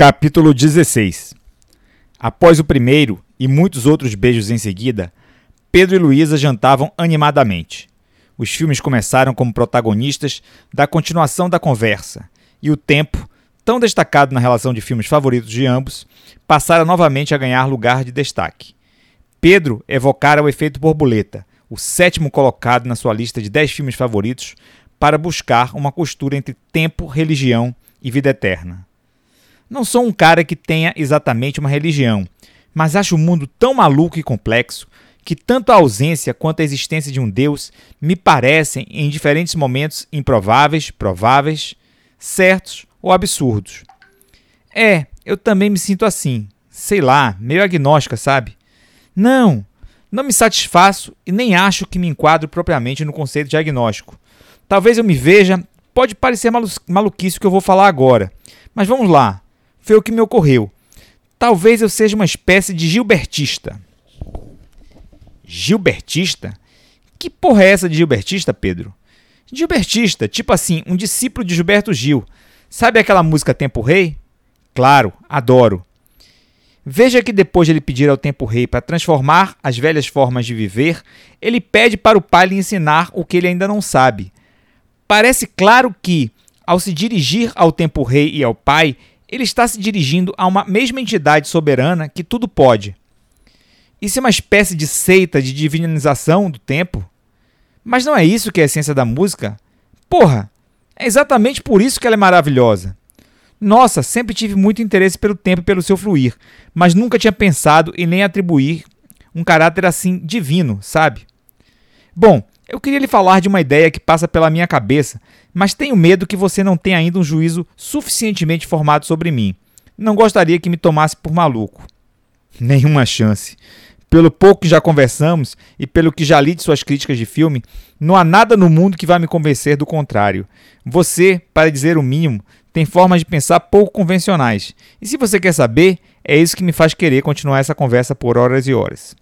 Capítulo 16 Após o primeiro e muitos outros beijos em seguida, Pedro e Luísa jantavam animadamente. Os filmes começaram como protagonistas da continuação da conversa, e o tempo, tão destacado na relação de filmes favoritos de ambos, passara novamente a ganhar lugar de destaque. Pedro evocara o efeito borboleta, o sétimo colocado na sua lista de dez filmes favoritos, para buscar uma costura entre tempo, religião e vida eterna. Não sou um cara que tenha exatamente uma religião, mas acho o mundo tão maluco e complexo que tanto a ausência quanto a existência de um Deus me parecem, em diferentes momentos, improváveis, prováveis, certos ou absurdos. É, eu também me sinto assim, sei lá, meio agnóstica, sabe? Não, não me satisfaço e nem acho que me enquadro propriamente no conceito de agnóstico. Talvez eu me veja, pode parecer malu maluquice o que eu vou falar agora, mas vamos lá foi o que me ocorreu. Talvez eu seja uma espécie de Gilbertista. Gilbertista? Que porra é essa de Gilbertista, Pedro? Gilbertista, tipo assim, um discípulo de Gilberto Gil. Sabe aquela música Tempo Rei? Claro, adoro. Veja que depois de ele pedir ao Tempo Rei para transformar as velhas formas de viver, ele pede para o pai lhe ensinar o que ele ainda não sabe. Parece claro que, ao se dirigir ao Tempo Rei e ao pai, ele está se dirigindo a uma mesma entidade soberana que tudo pode. Isso é uma espécie de seita de divinização do tempo? Mas não é isso que é a essência da música? Porra, é exatamente por isso que ela é maravilhosa. Nossa, sempre tive muito interesse pelo tempo e pelo seu fluir, mas nunca tinha pensado e nem atribuir um caráter assim divino, sabe? Bom, eu queria lhe falar de uma ideia que passa pela minha cabeça, mas tenho medo que você não tenha ainda um juízo suficientemente formado sobre mim. Não gostaria que me tomasse por maluco. Nenhuma chance. Pelo pouco que já conversamos e pelo que já li de suas críticas de filme, não há nada no mundo que vá me convencer do contrário. Você, para dizer o mínimo, tem formas de pensar pouco convencionais. E se você quer saber, é isso que me faz querer continuar essa conversa por horas e horas.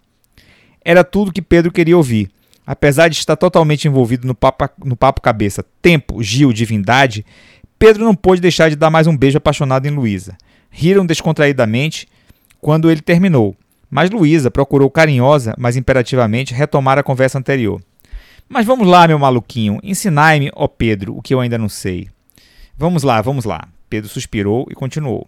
Era tudo que Pedro queria ouvir Apesar de estar totalmente envolvido no papo, no papo cabeça tempo, Gil, divindade, Pedro não pôde deixar de dar mais um beijo apaixonado em Luísa. Riram descontraídamente quando ele terminou, mas Luísa procurou carinhosa, mas imperativamente, retomar a conversa anterior. Mas vamos lá, meu maluquinho, ensinai-me, ó Pedro, o que eu ainda não sei. Vamos lá, vamos lá. Pedro suspirou e continuou.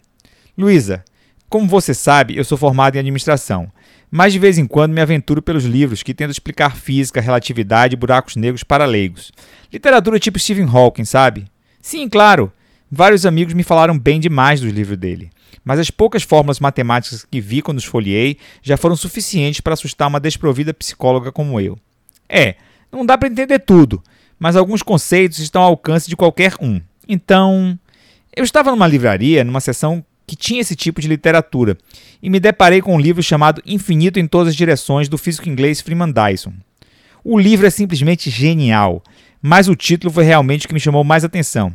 Luísa, como você sabe, eu sou formado em administração mas de vez em quando me aventuro pelos livros que tentam explicar física, relatividade e buracos negros para leigos. Literatura tipo Stephen Hawking, sabe? Sim, claro. Vários amigos me falaram bem demais dos livros dele. Mas as poucas fórmulas matemáticas que vi quando esfoliei já foram suficientes para assustar uma desprovida psicóloga como eu. É, não dá para entender tudo, mas alguns conceitos estão ao alcance de qualquer um. Então, eu estava numa livraria, numa sessão que tinha esse tipo de literatura, e me deparei com um livro chamado Infinito em Todas as Direções, do físico inglês Freeman Dyson. O livro é simplesmente genial, mas o título foi realmente o que me chamou mais atenção.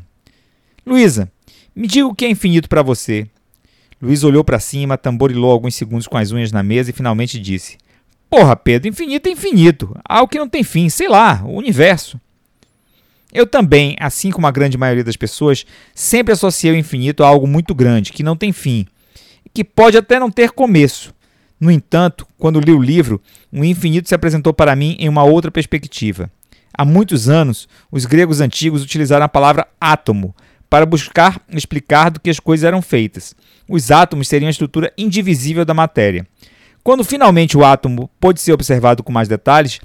Luísa, me diga o que é infinito para você. Luísa olhou para cima, tamborilou alguns segundos com as unhas na mesa e finalmente disse: Porra, Pedro, infinito é infinito. Algo que não tem fim, sei lá, o universo. Eu também, assim como a grande maioria das pessoas, sempre associei o infinito a algo muito grande, que não tem fim, que pode até não ter começo. No entanto, quando li o livro, o infinito se apresentou para mim em uma outra perspectiva. Há muitos anos, os gregos antigos utilizaram a palavra átomo para buscar explicar do que as coisas eram feitas. Os átomos seriam a estrutura indivisível da matéria. Quando finalmente o átomo pôde ser observado com mais detalhes,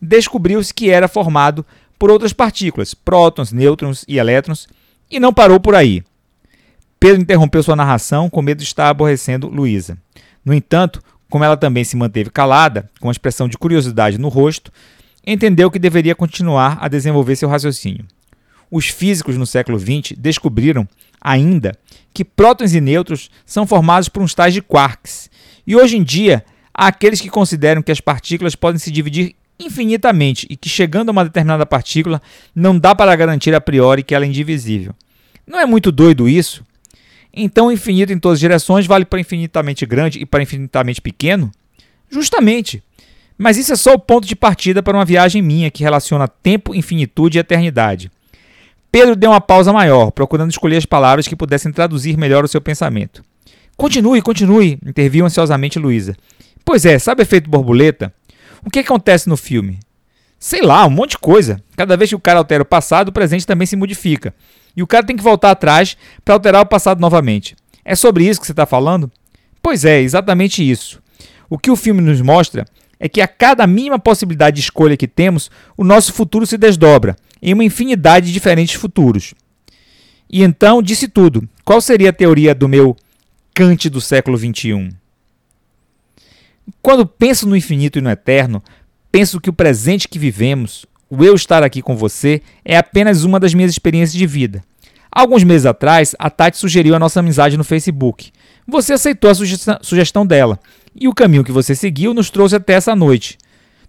descobriu-se que era formado por outras partículas, prótons, nêutrons e elétrons, e não parou por aí. Pedro interrompeu sua narração com medo de estar aborrecendo Luísa. No entanto, como ela também se manteve calada, com uma expressão de curiosidade no rosto, entendeu que deveria continuar a desenvolver seu raciocínio. Os físicos no século XX descobriram, ainda, que prótons e nêutrons são formados por uns tais de quarks, e hoje em dia há aqueles que consideram que as partículas podem se dividir infinitamente e que, chegando a uma determinada partícula, não dá para garantir a priori que ela é indivisível. Não é muito doido isso? Então, infinito em todas as direções vale para infinitamente grande e para infinitamente pequeno? Justamente. Mas isso é só o ponto de partida para uma viagem minha que relaciona tempo, infinitude e eternidade. Pedro deu uma pausa maior, procurando escolher as palavras que pudessem traduzir melhor o seu pensamento. Continue, continue, interviu ansiosamente Luísa. Pois é, sabe efeito borboleta? O que acontece no filme? Sei lá, um monte de coisa. Cada vez que o cara altera o passado, o presente também se modifica. E o cara tem que voltar atrás para alterar o passado novamente. É sobre isso que você está falando? Pois é, exatamente isso. O que o filme nos mostra é que a cada mínima possibilidade de escolha que temos, o nosso futuro se desdobra em uma infinidade de diferentes futuros. E então disse tudo. Qual seria a teoria do meu Kant do século XXI? Quando penso no infinito e no eterno, penso que o presente que vivemos, o eu estar aqui com você, é apenas uma das minhas experiências de vida. Alguns meses atrás, a Tati sugeriu a nossa amizade no Facebook. Você aceitou a sugestão dela, e o caminho que você seguiu nos trouxe até essa noite.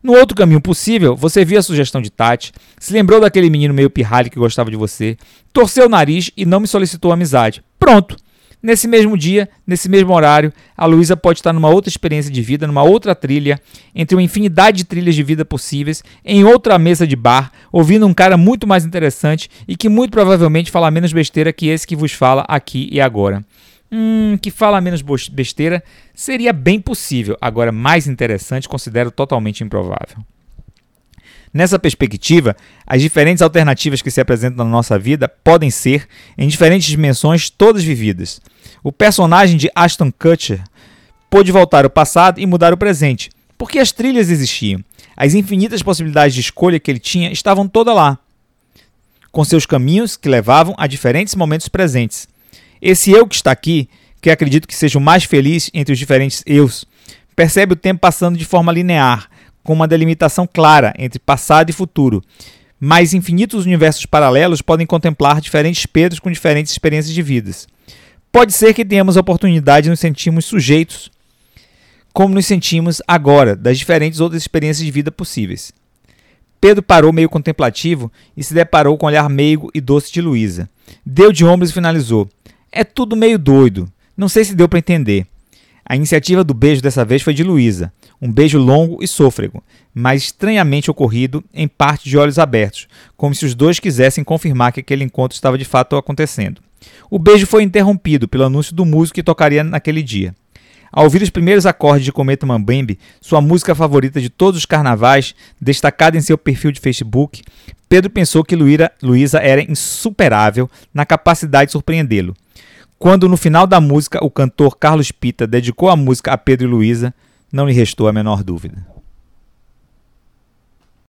No outro caminho possível, você viu a sugestão de Tati, se lembrou daquele menino meio pirralho que gostava de você, torceu o nariz e não me solicitou amizade. Pronto! Nesse mesmo dia, nesse mesmo horário, a Luísa pode estar numa outra experiência de vida, numa outra trilha, entre uma infinidade de trilhas de vida possíveis, em outra mesa de bar, ouvindo um cara muito mais interessante e que muito provavelmente fala menos besteira que esse que vos fala aqui e agora. Hum, que fala menos besteira seria bem possível, agora mais interessante considero totalmente improvável. Nessa perspectiva, as diferentes alternativas que se apresentam na nossa vida podem ser, em diferentes dimensões, todas vividas. O personagem de Ashton Kutcher pôde voltar ao passado e mudar o presente, porque as trilhas existiam. As infinitas possibilidades de escolha que ele tinha estavam todas lá, com seus caminhos que levavam a diferentes momentos presentes. Esse eu que está aqui, que acredito que seja o mais feliz entre os diferentes eus, percebe o tempo passando de forma linear, com uma delimitação clara entre passado e futuro. Mas infinitos universos paralelos podem contemplar diferentes Pedros com diferentes experiências de vidas. Pode ser que tenhamos a oportunidade de nos sentirmos sujeitos, como nos sentimos agora, das diferentes outras experiências de vida possíveis. Pedro parou meio contemplativo e se deparou com o olhar meigo e doce de Luísa. Deu de ombros e finalizou. É tudo meio doido. Não sei se deu para entender. A iniciativa do beijo dessa vez foi de Luísa, um beijo longo e sôfrego, mas estranhamente ocorrido, em parte de olhos abertos, como se os dois quisessem confirmar que aquele encontro estava de fato acontecendo. O beijo foi interrompido pelo anúncio do músico que tocaria naquele dia. Ao ouvir os primeiros acordes de Cometa Mambembe, sua música favorita de todos os carnavais, destacada em seu perfil de Facebook, Pedro pensou que Luísa era insuperável na capacidade de surpreendê-lo. Quando no final da música o cantor Carlos Pita dedicou a música a Pedro e Luísa, não lhe restou a menor dúvida.